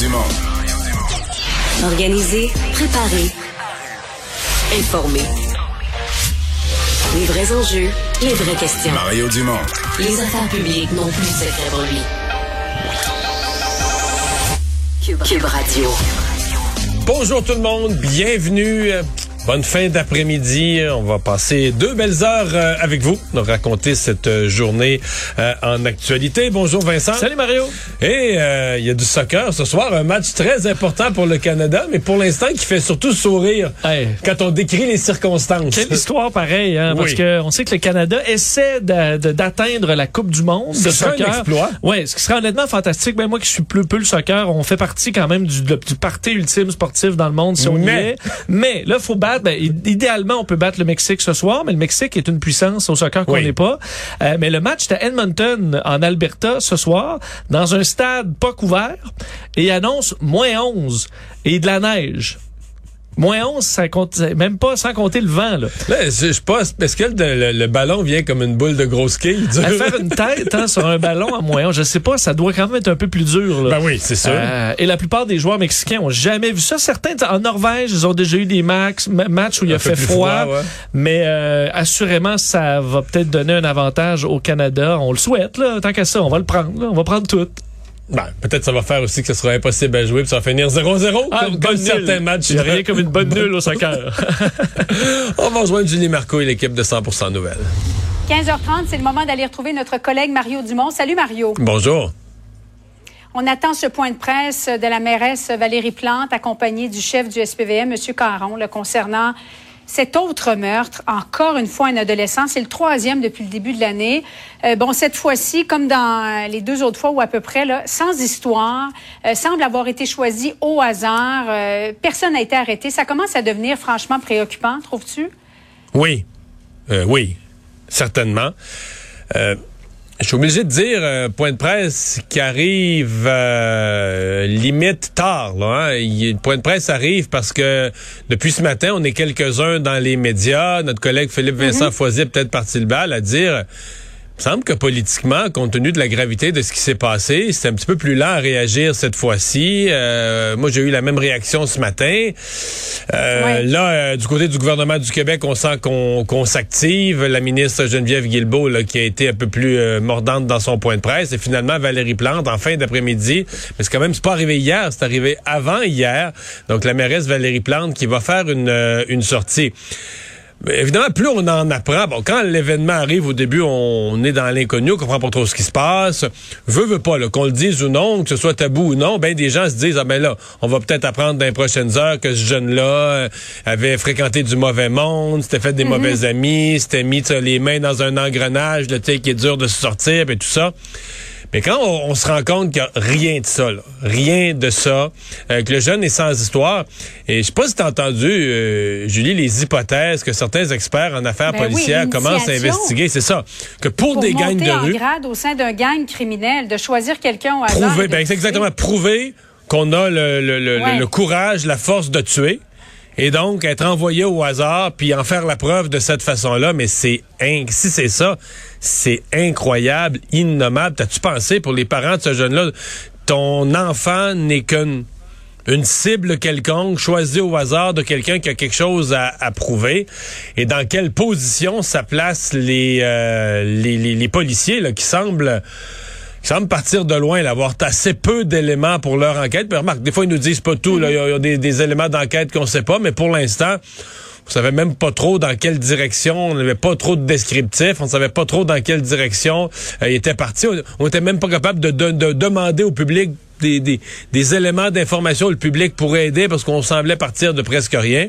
Dumont. Organiser, préparer, informer. Les vrais enjeux, les vraies questions. Mario Dumont. Les affaires publiques n'ont plus de secret pour lui. Cube, Cube Radio. Bonjour tout le monde, bienvenue. Bonne fin d'après-midi. On va passer deux belles heures euh, avec vous, nous raconter cette euh, journée euh, en actualité. Bonjour Vincent. Salut Mario. Et euh, il y a du soccer ce soir, un match très important pour le Canada, mais pour l'instant qui fait surtout sourire Hey. quand on décrit les circonstances. Quelle histoire pareille, hein, parce Oui. que on sait que le Canada essaie d'atteindre la Coupe du Monde Ce de serait un soccer. exploit. Ouais, ce qui serait honnêtement fantastique. Ben moi qui suis plus peu le soccer, on fait partie quand même du, du party ultime sportif dans le monde si on y Mais- est. Mais là, faut battre. Ben, idéalement, on peut battre le Mexique ce soir, mais le Mexique est une puissance au soccer qu'on Oui. n'est pas. Euh, mais le match est à Edmonton, en Alberta, ce soir, dans un stade pas couvert, et annonce moins 11 et de la neige. Moins 11, ça compte, même pas sans compter le vent, là. Là, je pas, est-ce que le, le- le ballon vient comme une boule de grosse quille? À faire une tête hein, sur un ballon à moins 11, je sais pas, ça doit quand même être un peu plus dur. Là. Ben oui, c'est sûr. Euh, et la plupart des joueurs mexicains ont jamais vu ça. Certains, en Norvège, ils ont déjà eu des max, ma- matchs où il a Un fait froid. froid, ouais. Mais euh, assurément, ça va peut-être donner un avantage au Canada. On le souhaite, là. Tant qu'à ça, on va le prendre. là. On va prendre tout. Ben, peut-être ça va faire aussi que ce sera impossible à jouer puis ça va finir 0-0 Ah, comme, certains matchs. Il y a rien comme une bonne nulle au soccer. On va rejoindre Julie Marco et l'équipe de 100% Nouvelles. 15h30, c'est le moment d'aller retrouver notre collègue Mario Dumont. Salut Mario. Bonjour. On attend ce point de presse de la mairesse Valérie Plante, accompagnée du chef du SPVM, M. Caron, le concernant cet autre meurtre, encore une fois un adolescent. C'est le troisième depuis le début de l'année. Euh, bon, cette fois-ci, comme dans les deux autres fois ou à peu près, là, sans histoire, euh, semble avoir été choisi au hasard. Euh, personne n'a été arrêté. Ça commence à devenir franchement préoccupant, trouves-tu? Oui. Euh, oui. Certainement. Je suis obligé de dire euh, point de presse qui arrive euh, limite tard. Là, hein. Il- Le point de presse arrive parce que depuis ce matin, on est quelques-uns dans les médias. Notre collègue Philippe Vincent Foisier peut-être parti le bal à dire... Il me semble que politiquement, compte tenu de la gravité de ce qui s'est passé, c'est un petit peu plus lent à réagir cette fois-ci. Euh, moi, j'ai eu la même réaction ce matin. Euh, Ouais. Là, euh, du côté du gouvernement du Québec, on sent qu'on qu'on s'active. La ministre Geneviève Guilbeault, là, qui a été un peu plus euh, mordante dans son point de presse, et finalement Valérie Plante en fin d'après-midi. Mais c'est quand même, c'est pas arrivé hier, c'est arrivé avant hier. Donc la mairesse Valérie Plante qui va faire une, euh, une sortie. Mais évidemment, plus on en apprend, bon, quand l'événement arrive au début, on est dans l'inconnu, on comprend pas trop ce qui se passe. Veut, veut pas, là, qu'on le dise ou non, que ce soit tabou ou non, ben des gens se disent, ah ben là, on va peut-être apprendre dans les prochaines heures que ce jeune-là euh, avait fréquenté du mauvais monde, s'était fait des mauvais amis, s'était mis les mains dans un engrenage, sais, qui est dur de se sortir, et tout ça. Mais quand on, on se rend compte qu'il n'y a rien de ça, là, rien de ça, euh, que le jeune est sans histoire, et je sais pas si t'as entendu, euh, Julie, les hypothèses que certains experts en affaires Ben oui, policières commencent à investiguer, c'est ça, que pour, Pour des gangs de rue, grade au sein d'un gang criminel, de choisir quelqu'un au hasard. prouver, ben, exactement, prouver qu'on a le, le, le, Ouais. le- le courage, la force de tuer. Et donc, être envoyé au hasard, puis en faire la preuve de cette façon-là, mais c'est si c'est ça, c'est incroyable, innommable. T'as-tu pensé pour les parents de ce jeune-là, ton enfant n'est qu'une une cible quelconque choisie au hasard de quelqu'un qui a quelque chose à, prouver? Et dans quelle position ça place les euh, policiers qui semblent qui semblent partir de loin, là, avoir assez peu d'éléments pour leur enquête. Puis remarque, des fois, ils nous disent pas tout. Il y a, il des, éléments d'enquête qu'on sait pas, mais pour l'instant, on savait même pas trop dans quelle direction. On n'avait pas trop de descriptifs. On savait pas trop dans quelle direction euh, il était parti. On, on était même pas capable de, de- de demander au public des, éléments d'information le public pourrait aider parce qu'on semblait partir de presque rien.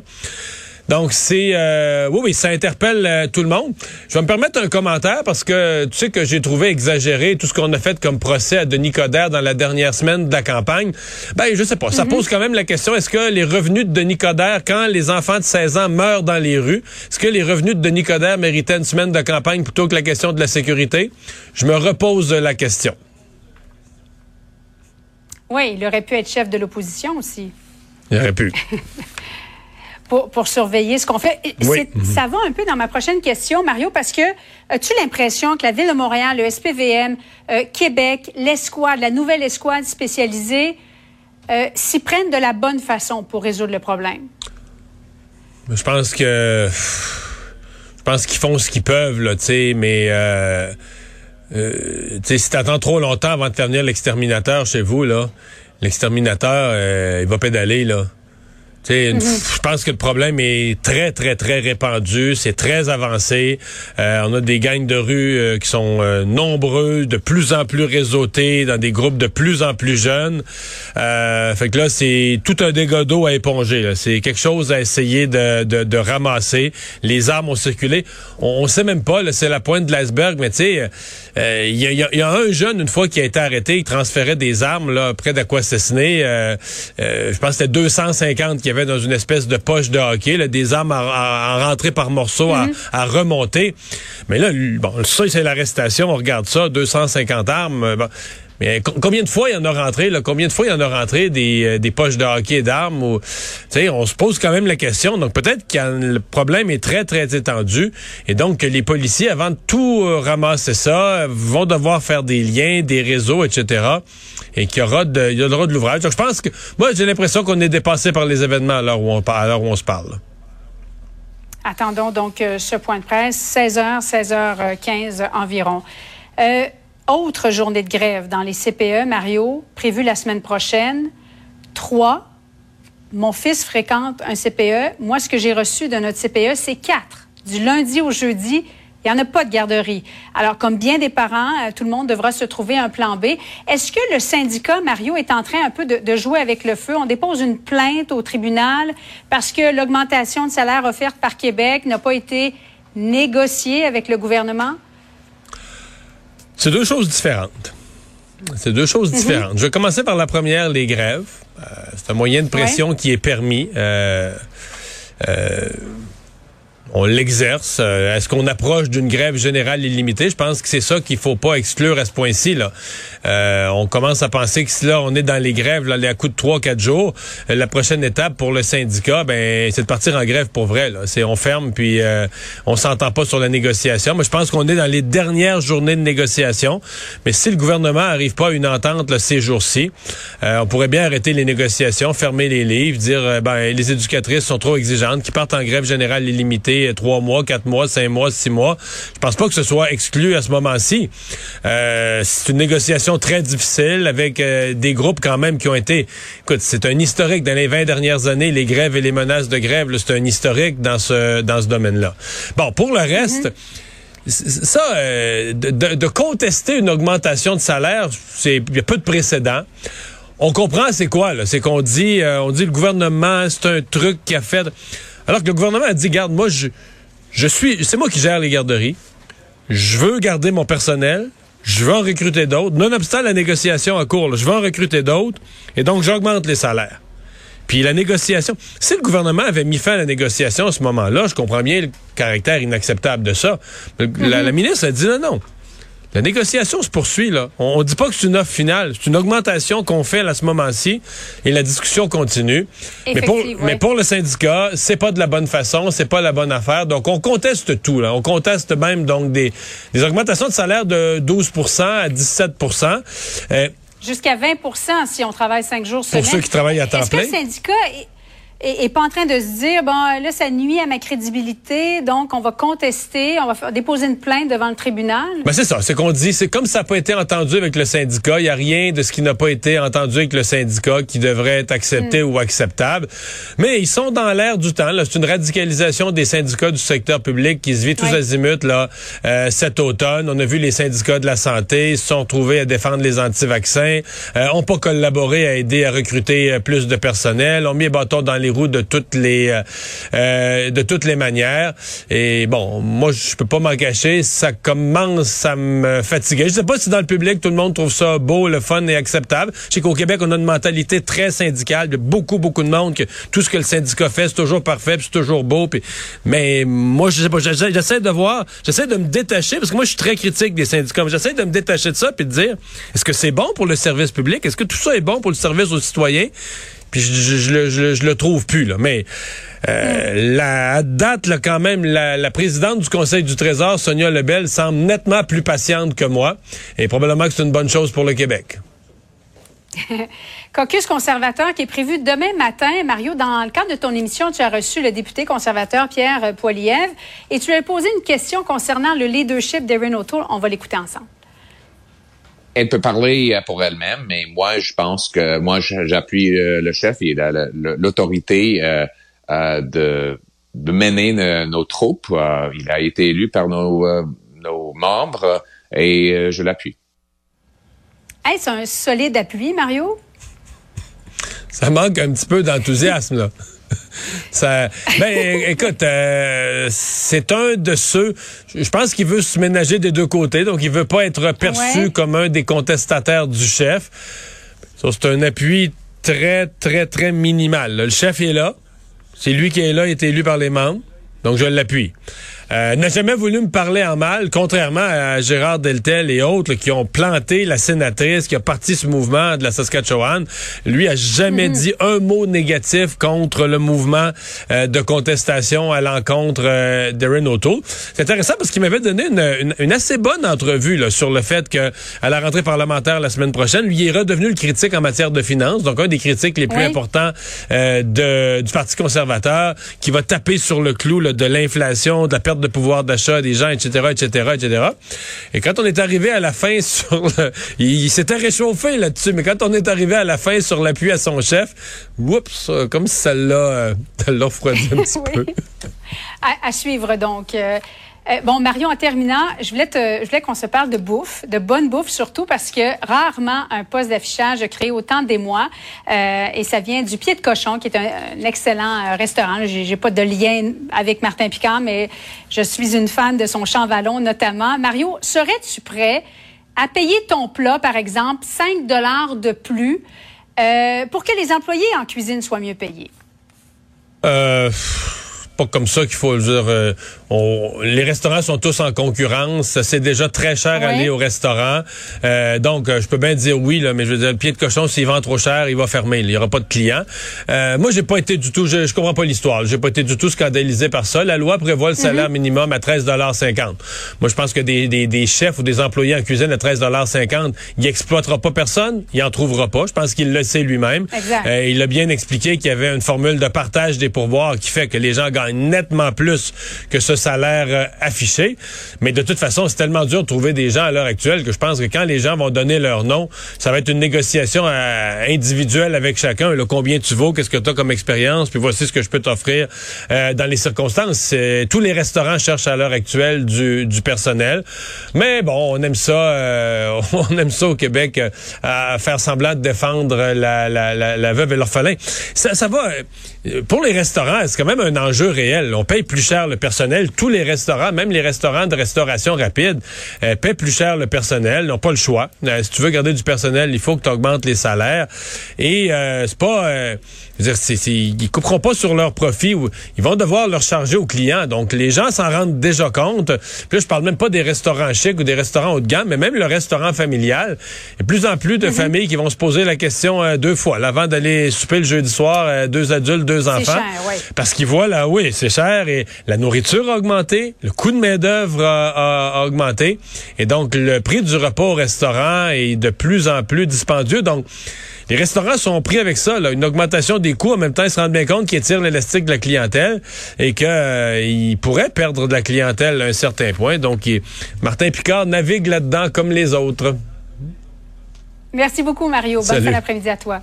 Donc c'est euh, oui oui ça interpelle euh, tout le monde. Je vais me permettre un commentaire parce que tu sais que j'ai trouvé exagéré tout ce qu'on a fait comme procès à Denis Coderre dans la dernière semaine de la campagne. Ben je sais pas, ça pose quand même la question est-ce que les revenus de Denis Coderre quand les enfants de 16 ans meurent dans les rues, est-ce que les revenus de Denis Coderre méritaient une semaine de campagne plutôt que la question de la sécurité? Je me repose la question. Oui, il aurait pu être chef de l'opposition aussi. Il aurait pu. Pour, pour surveiller ce qu'on fait. Oui. Ça va un peu dans ma prochaine question, Mario, parce que as-tu l'impression que la Ville de Montréal, le SPVM, euh, Québec, l'escouade, la nouvelle escouade spécialisée, euh, s'y prennent de la bonne façon pour résoudre le problème? Je pense que je pense qu'ils font ce qu'ils peuvent là, tu sais, mais euh, euh, tu sais, si t'attends trop longtemps avant de faire venir l'exterminateur chez vous là, l'exterminateur euh, il va pédaler là. Mm Je pense que le problème est très, très, très répandu. C'est très avancé. Euh, on a des gangs de rue euh, qui sont euh, nombreux, de plus en plus réseautés, dans des groupes de plus en plus jeunes. fait que là, c'est tout un dégât d'eau à éponger. C'est quelque chose à essayer de, de, de, ramasser. Les armes ont circulé. On, on sait même pas, c'est la pointe de l'iceberg, mais tu sais, il y, a, y, a, un jeune, une fois qui a été arrêté, il transférait des armes là, près d'Aquassassiné. je pense que c'était 250 qui dans une espèce de poche de hockey, là, des armes à, rentrer par morceaux, à, mhm. remonter. Mais là, bon, ça, c'est l'arrestation. On regarde ça, 250 armes. Euh, mais combien de fois il y en a rentré, là? Combien de fois il y en a rentré des, euh, des poches de hockey d'armes? Ou, on se pose quand même la question. Donc peut-être que le problème est très, très étendu. Et donc les policiers, avant de tout euh, ramasser ça, vont devoir faire des liens, des réseaux, etc. Et qu'il y aura de, il y aura de l'ouvrage. Donc je pense que moi j'ai l'impression qu'on est dépassé par les événements à l'heure où on, à l'heure où on se parle. Attendons donc euh, ce point de presse, 16h, 16h15 environ. Euh, autre journée de grève dans les CPE, Mario, prévue la semaine prochaine. Trois. Mon fils fréquente un CPE. Moi, ce que j'ai reçu de notre CPE, c'est quatre. Du lundi au jeudi, il n'y en a pas de garderie. Alors, comme bien des parents, euh, tout le monde devra se trouver un plan B. Est-ce que le syndicat, Mario, est en train un peu de, de, jouer avec le feu? On dépose une plainte au tribunal parce que l'augmentation de salaire offerte par Québec n'a pas été négociée avec le gouvernement? C'est deux choses différentes. C'est deux choses mhm. différentes. Je vais commencer par la première, les grèves. Euh, c'est un moyen de pression qui est permis. Euh, euh, on l'exerce. Euh, est-ce qu'on approche d'une grève générale illimitée? Je pense que c'est ça qu'il faut pas exclure à ce point-ci. Là. Euh, on commence à penser que si là, on est dans les grèves, là, à coup de 3-4 jours, euh, la prochaine étape pour le syndicat, ben, c'est de partir en grève pour vrai. Là. C'est on ferme, puis on s'entend pas sur la négociation. Mais je pense qu'on est dans les dernières journées de négociation. Mais si le gouvernement arrive pas à une entente là, ces jours-ci, on pourrait bien arrêter les négociations, fermer les livres, dire ben, les éducatrices sont trop exigeantes, qui partent en grève générale illimitée trois mois, quatre mois, cinq mois, six mois. Je pense pas que ce soit exclu à ce moment-ci. Euh, c'est une négociation très difficile avec euh, des groupes quand même qui ont été... Écoute, c'est un historique dans les 20 dernières années, les grèves et les menaces de grève, c'est un historique dans ce, dans ce domaine-là. Bon, pour le reste... Ça, euh, de, contester une augmentation de salaire, c'est il y a peu de précédents. On comprend c'est quoi là, c'est qu'on dit on dit le gouvernement c'est un truc qui a fait alors que le gouvernement a dit, garde, moi, je, je suis, c'est moi qui gère les garderies. Je veux garder mon personnel. Je veux en recruter d'autres. Nonobstant la négociation en cours, je veux en recruter d'autres. Et donc, j'augmente les salaires. Puis la négociation, si le gouvernement avait mis fin à la négociation à ce moment-là, je comprends bien le caractère inacceptable de ça. la, la, mm-hmm. ministre a dit non, non. La négociation se poursuit, là. On, ne dit pas que c'est une offre finale. C'est une augmentation qu'on fait à ce moment-ci et la discussion continue. Mais pour, mais pour le syndicat, c'est pas de la bonne façon, c'est pas la bonne affaire. Donc, on conteste tout, là. On conteste même, donc, des, des augmentations de salaire de 12% à 17% euh, Jusqu'à 20% si on travaille cinq jours semaine. Pour ceux qui travaillent à temps plein. Est-ce que le syndicat et, pas en train de se dire bon là ça nuit à ma crédibilité donc on va contester on va déposer une plainte devant le tribunal. Ben c'est ça, c'est qu'on dit c'est comme ça n'a pas été entendu avec le syndicat, il y a rien de ce qui n'a pas été entendu avec le syndicat qui devrait être accepté hmm. ou acceptable. Mais ils sont dans l'air du temps c'est une radicalisation des syndicats du secteur public qui se vit tous azimuts là euh, cet automne, on a vu les syndicats de la santé se sont trouvés à défendre les anti-vaccins, euh, ont pas collaboré à aider à recruter euh, plus de personnel, ont mis les bâtons dans les de toutes les euh, euh, de toutes les manières. Et bon, moi je peux pas m'en cacher, ça commence à me fatiguer. Je sais pas si dans le public tout le monde trouve ça beau, le fun et acceptable. Je sais qu'au Québec on a une mentalité très syndicale, de beaucoup beaucoup de monde que tout ce que le syndicat fait c'est toujours parfait, c'est toujours beau. mais moi je sais pas, j'essaie de voir, j'essaie de me détacher parce que moi je suis très critique des syndicats. J'essaie de me détacher de ça puis de dire est-ce que c'est bon pour le service public, est-ce que tout ça est bon pour le service aux citoyens? Puis je, je, le trouve plus, là. Mais euh, la date, là, quand même, la, présidente du Conseil du Trésor, Sonia Lebel, semble nettement plus patiente que moi. Et probablement que c'est une bonne chose pour le Québec. Caucus conservateur qui est prévu demain matin. Mario, dans le cadre de ton émission, tu as reçu le député conservateur Pierre Poilievre et tu lui as posé une question concernant le leadership d'Erin O'Toole. On va l'écouter ensemble. Elle peut parler pour elle-même, mais moi, je pense que moi, j'appuie le chef. Il a l'autorité euh, euh, de, de, mener nos, troupes. Euh, il a été élu par nos, nos membres et je l'appuie. Est-ce un solide appui, Mario? Ça manque un petit peu d'enthousiasme, là. Ça, ben, écoute, euh, c'est un de ceux. Je pense qu'il veut se ménager des deux côtés, donc il veut pas être perçu comme un des contestataires du chef. c'est un appui très, très, très minimal. Le chef est là. C'est lui qui est là, il est élu par les membres. Donc je l'appuie. Euh, n'a jamais voulu me parler en mal, contrairement à Gérard Deltel et autres qui ont planté la sénatrice, qui a parti ce mouvement de la Saskatchewan. Lui a jamais mhm. dit un mot négatif contre le mouvement euh, de contestation à l'encontre euh, d'Erin O'Toole. C'est intéressant parce qu'il m'avait donné une, assez bonne entrevue là, sur le fait que à la rentrée parlementaire la semaine prochaine, lui est redevenu le critique en matière de finances, donc un des critiques les plus importants euh, de, du Parti conservateur, qui va taper sur le clou de l'inflation, de la perte de pouvoir d'achat des gens, etc., etc., etc. Et quand on est arrivé à la fin sur le, il, s'était réchauffé là-dessus, mais quand on est arrivé à la fin sur l'appui à son chef, oups, comme si ça l'a, euh, refroidi un petit peu. À, suivre donc. Euh, euh, bon, Marion, en terminant, je voulais, qu'on se parle de bouffe, de bonne bouffe surtout parce que rarement un poste d'affichage a créé autant d'émoi. Euh, et ça vient du Pied de Cochon, qui est un, excellent euh, restaurant. J'ai pas de lien avec Martin Picard, mais je suis une fan de son champ vallon notamment. Mario, serais-tu prêt à payer ton plat, par exemple, 5 dollars de plus euh, pour que les employés en cuisine soient mieux payés? Pas comme ça qu'il faut dire. Euh, les restaurants sont tous en concurrence. C'est déjà très cher aller au restaurant. Euh, donc, euh, je peux bien dire oui, là, mais je veux dire, le pied de cochon, s'il vend trop cher, il va fermer. Il n'y aura pas de clients. moi, j'ai pas été du tout. Je, je comprends pas l'histoire. J'ai pas été du tout scandalisé par ça. La loi prévoit le salaire mhm. minimum à 13,50 Moi, je pense que des, des, des, chefs ou des employés en cuisine à 13,50 il exploitera pas personne. Il en trouvera pas. Je pense qu'il le sait lui-même. il a bien expliqué qu'il y avait une formule de partage des pourboires qui fait que les gens gagnent nettement plus que ce salaire euh, affiché. Mais de toute façon, c'est tellement dur de trouver des gens à l'heure actuelle que je pense que quand les gens vont donner leur nom, ça va être une négociation euh, individuelle avec chacun. Combien tu vaux, qu'est-ce que tu as comme expérience, puis voici ce que je peux t'offrir euh, dans les circonstances. Tous les restaurants cherchent à l'heure actuelle du, personnel. Mais bon, on aime ça, on aime ça au Québec, à faire semblant de défendre la, veuve et l'orphelin. Ça va pour les restaurants, c'est quand même un enjeu On paye plus cher le personnel. Tous les restaurants, même les restaurants de restauration rapide, euh, paient plus cher le personnel. N'ont pas le choix. Euh, si tu veux garder du personnel, il faut que tu augmentes les salaires. Et euh, c'est pas... Euh, dire, c'est, ils couperont pas sur leur profit. Ou, ils vont devoir leur charger aux clients. Donc, les gens s'en rendent déjà compte. Puis là, je parle même pas des restaurants chics ou des restaurants haut de gamme, mais même le restaurant familial. Il y a de plus en plus de mm-hmm. familles qui vont se poser la question deux fois. avant d'aller souper le jeudi soir, deux adultes, deux enfants. Parce qu'ils voient là, oui, c'est cher et la nourriture a augmenté, le coût de main-d'œuvre a, augmenté et donc le prix du repas au restaurant est de plus en plus dispendieux. Donc, les restaurants sont pris avec ça, là, une augmentation des coûts. En même temps, ils se rendent bien compte qu'ils tirent l'élastique de la clientèle et qu'ils euh, pourraient perdre de la clientèle à un certain point. Donc, Martin Picard navigue là-dedans comme les autres. Merci beaucoup, Mario. Bonne fin d'après-midi à toi.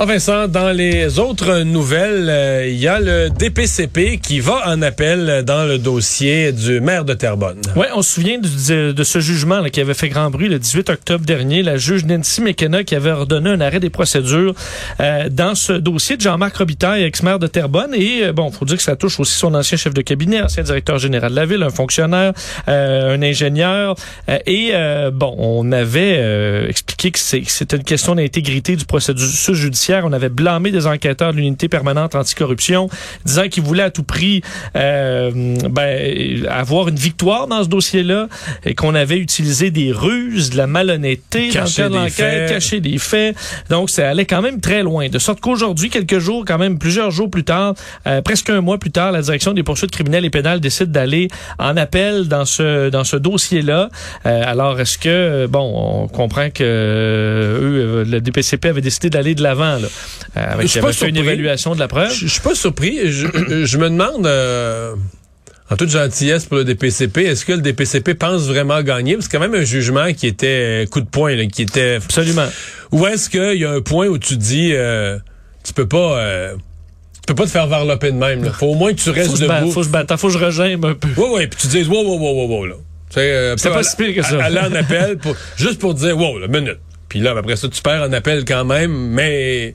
Ah Vincent, dans les autres nouvelles, euh, il y a le DPCP qui va en appel dans le dossier du maire de Terrebonne. Oui, on se souvient de, ce jugement là, qui avait fait grand bruit le 18 octobre dernier. La juge Nancy McKenna qui avait ordonné un arrêt des procédures euh, dans ce dossier de Jean-Marc Robitaille, ex-maire de Terrebonne. Et euh, bon, faut dire que ça touche aussi son ancien chef de cabinet, ancien directeur général de la ville, un fonctionnaire, un ingénieur. et bon, on avait expliqué que c'était une question d'intégrité du processus judiciaire judiciaire. On avait blâmé des enquêteurs de l'unité permanente anticorruption, disant qu'ils voulaient à tout prix euh, ben, avoir une victoire dans ce dossier-là et qu'on avait utilisé des ruses, de la malhonnêteté dans le Cacher l'enquête, cacher des faits. Donc, ça allait quand même très loin. De sorte qu'aujourd'hui, quelques jours, quand même plusieurs jours plus tard, euh, presque un mois plus tard, la direction des poursuites criminelles et pénales décide d'aller en appel dans ce dans ce dossier-là. Euh, alors, est-ce que bon, on comprend que eux, le DPCP avait décidé d'aller de l'avant là, euh, avec Je fait une évaluation de la preuve. Je je suis pas surpris. Je, je me demande, euh, en toute gentillesse pour le DPCP, est-ce que le DPCP pense vraiment gagner? Parce que c'est quand même un jugement qui était coup de poing, là, qui était... Absolument. Ou est-ce qu'il y a un point où tu dis, euh, tu peux pas... euh, tu peux pas te faire varloper de même. Là. Faut au moins que tu restes debout. faut se battre, faut que je rejoigne un peu. Oui, oui, puis tu dises, wow, wow, wow, wow, wow, là. Euh, C'est pas si pire que ça. Aller en appel, pour, juste pour dire, wow, la minute. Puis là, après ça, tu perds en appel quand même, mais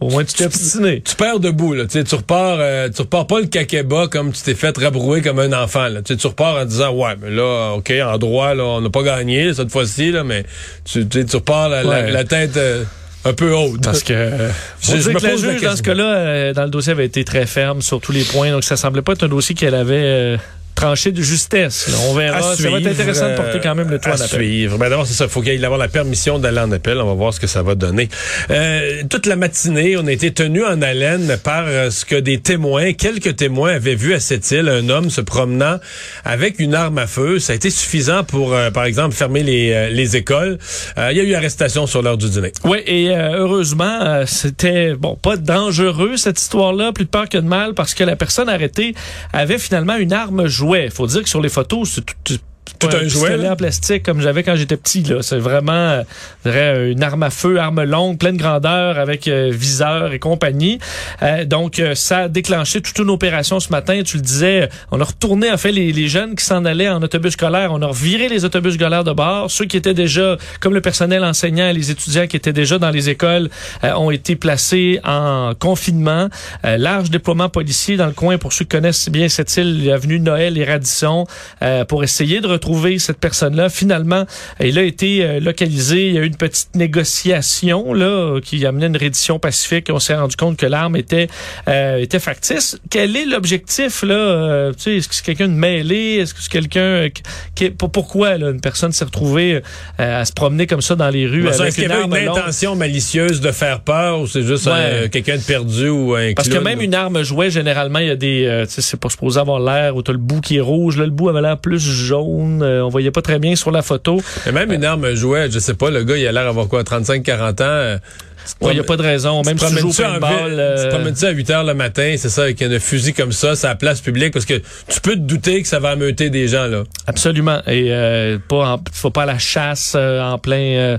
Au moins, tu t'es obstiné. tu perds debout, là. Tu sais, tu repars, euh, tu repars pas le kakeba comme tu t'es fait rabrouer comme un enfant, là. Tu sais, tu repars en disant, ouais, mais là, OK, en droit, là, on n'a pas gagné cette fois-ci, là, mais tu, tu sais, tu repars la, la- Ouais. la tête euh, un peu haute. Parce que euh, Je- je me que la juge, dans ce cas-là, euh, dans le dossier, avait été très ferme sur tous les points. Donc, ça semblait pas être un dossier qu'elle avait euh, tranché de justesse. là. On verra. À ça va être intéressant de porter quand même le toit à en appel. suivre. Ben d'abord, c'est ça. Il faut qu'il y ait avoir la permission d'aller en appel. On va voir ce que ça va donner. Euh, toute la matinée, on a été tenu en haleine par euh, ce que des témoins, quelques témoins avaient vu à cette île un homme se promenant avec une arme à feu. Ça a été suffisant pour, euh, par exemple, fermer les, euh, les écoles. Il y a eu arrestation sur l'heure du dîner. Oui, et euh, heureusement, c'était bon pas dangereux cette histoire-là, plus de peur que de mal, parce que la personne arrêtée avait finalement une arme jouet. Faut dire que sur les photos, c'est tout. Tout pas un jouet, en plastique comme j'avais quand j'étais petit là, c'est vraiment euh, dirais, une arme à feu, arme longue, pleine grandeur avec euh, viseur et compagnie. Euh, donc euh, ça a déclenché toute une opération ce matin, tu le disais, on a retourné en fait les, les jeunes qui s'en allaient en autobus scolaire, on a reviré les autobus scolaires de bord, ceux qui étaient déjà comme le personnel enseignant et les étudiants qui étaient déjà dans les écoles euh, ont été placés en confinement. Euh, large déploiement policier dans le coin. Pour ceux qui connaissent bien cette île, l'avenue Noël et Radisson, euh, pour essayer de retrouver cette personne-là. Finalement, il a été euh, localisé. Il y a eu une petite négociation là qui amenait une reddition pacifique. On s'est rendu compte que l'arme était euh, était factice. Quel est l'objectif là? Euh, Tu sais, est-ce que c'est quelqu'un de mêlé? Est-ce que c'est quelqu'un qui, qui- pour- pourquoi là, une personne s'est retrouvée euh, à se promener comme ça dans les rues Est-ce avec qu'il une y avait arme une intention malicieuse de faire peur ou c'est juste Ouais. quelqu'un de perdu ou un Parce que même une arme jouet, généralement, il y a des, tu sais, c'est pas supposé avoir l'air où t'as le bout qui est rouge. Là, le bout avait l'air plus jaune. Euh, on voyait pas très bien sur la photo. Mais même une arme jouet, je sais pas, le gars, il a l'air d'avoir quoi, 35-40 ans. Il y a pas de raison. Même si tu joues euh, Tu promènes-tu à 8 heures le matin, c'est ça, avec un fusil comme ça, c'est à la place publique, parce que tu peux te douter que ça va ameuter des gens, là. Absolument. Et euh, pas, en, faut pas à la chasse euh, en plein, euh,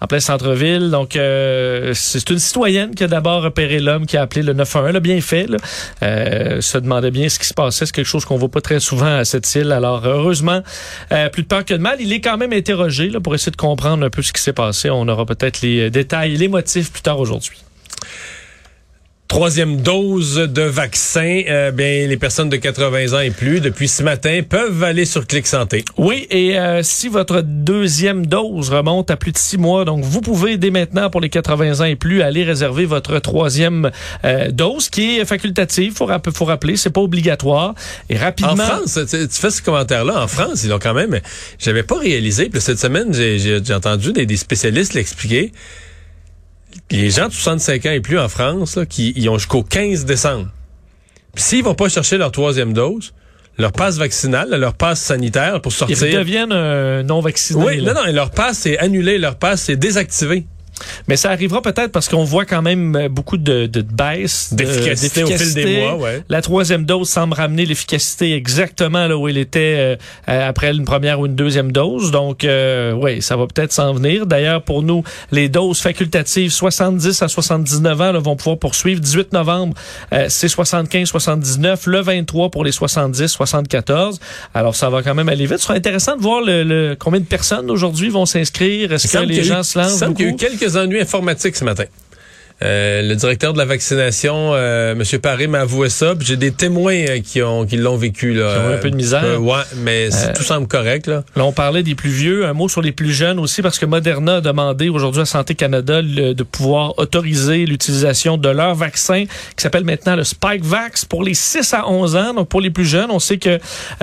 en plein centre-ville. Donc, euh, c'est une citoyenne qui a d'abord repéré l'homme qui a appelé le 911. Là, bien fait. Là. Se demandait bien ce qui se passait. C'est quelque chose qu'on voit pas très souvent à cette île. Alors, heureusement, plus de peur que de mal. Il est quand même interrogé là, pour essayer de comprendre un peu ce qui s'est passé. On aura peut-être les détails, les motifs plus tard aujourd'hui. Troisième dose de vaccin, euh, bien, les personnes de 80 ans et plus, depuis ce matin, peuvent aller sur Clic Santé. Oui, et euh, si votre deuxième dose remonte à plus de six mois, donc vous pouvez dès maintenant pour les 80 ans et plus aller réserver votre troisième euh, dose qui est facultative. Faut, rapp- faut rappeler, c'est pas obligatoire. Et rapidement. En France, tu, tu fais ce commentaire-là, en France, ils l'ont quand même, j'avais pas réalisé, puis cette semaine, j'ai- entendu des, des spécialistes l'expliquer. Les gens de 65 ans et plus en France, là, qui ils ont jusqu'au 15 décembre. Puis s'ils vont pas chercher leur troisième dose, leur passe vaccinale, leur passe sanitaire pour ils sortir. deviennent euh, non vaccinés. Oui, là. non, non, et leur passe est annulé, leur passe est désactivé. Mais ça arrivera peut-être parce qu'on voit quand même euh, beaucoup de, de baisse de- D'efficacité au fil des mois, ouais. La troisième dose semble ramener l'efficacité exactement là où elle était euh, euh, après une première ou une deuxième dose. Donc, euh, oui, ça va peut-être s'en venir. D'ailleurs, pour nous, les doses facultatives 70 à 79 ans là, vont pouvoir poursuivre. 18 novembre, euh, c'est 75-79. Le 23 pour les 70-74. Alors, ça va quand même aller vite. Ce sera intéressant de voir le, le- combien de personnes aujourd'hui vont s'inscrire. Est-ce que les gens eu- se lancent semble qu'il y a eu beaucoup? Quelques ennuis informatiques ce matin. Euh, le directeur de la vaccination, euh, M. Paré, m'a avoué ça. J'ai des témoins euh, qui ont qui l'ont vécu. Là. Qui ont eu un peu de misère. Euh, ouais, mais tout semble correct. Là. Là, on parlait des plus vieux. Un mot sur les plus jeunes aussi, parce que Moderna a demandé aujourd'hui à Santé Canada le- de pouvoir autoriser l'utilisation de leur vaccin qui s'appelle maintenant le Spikevax pour les 6 à 11 ans. Donc, pour les plus jeunes, on sait que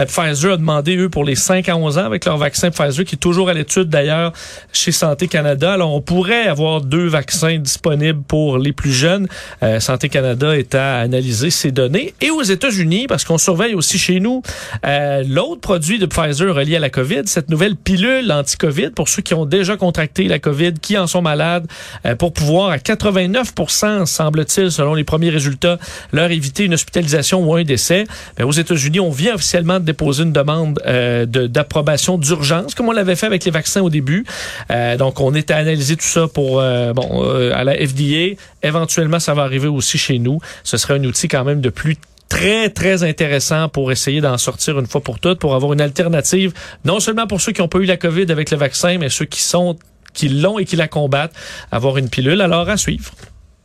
Pfizer a demandé, eux, pour les 5 à 11 ans avec leur vaccin Pfizer, qui est toujours à l'étude d'ailleurs chez Santé Canada. Alors, on pourrait avoir deux vaccins disponibles pour les plus jeunes. Euh, Santé Canada est à analyser ces données. Et aux États-Unis, parce qu'on surveille aussi chez nous euh, l'autre produit de Pfizer relié à la COVID, cette nouvelle pilule anti-COVID pour ceux qui ont déjà contracté la COVID, qui en sont malades, euh, pour pouvoir à 89% semble-t-il, selon les premiers résultats, leur éviter une hospitalisation ou un décès. Ben, aux États-Unis, on vient officiellement de déposer une demande euh, d'approbation d'urgence, comme on l'avait fait avec les vaccins au début. Euh, donc, on est à analyser tout ça pour bon à la FDA. Éventuellement, ça va arriver aussi chez nous. Ce serait un outil quand même de plus très, très intéressant pour essayer d'en sortir une fois pour toutes, pour avoir une alternative, non seulement pour ceux qui n'ont pas eu la COVID avec le vaccin, mais ceux qui sont qui l'ont et qui la combattent, avoir une pilule. Alors, à suivre.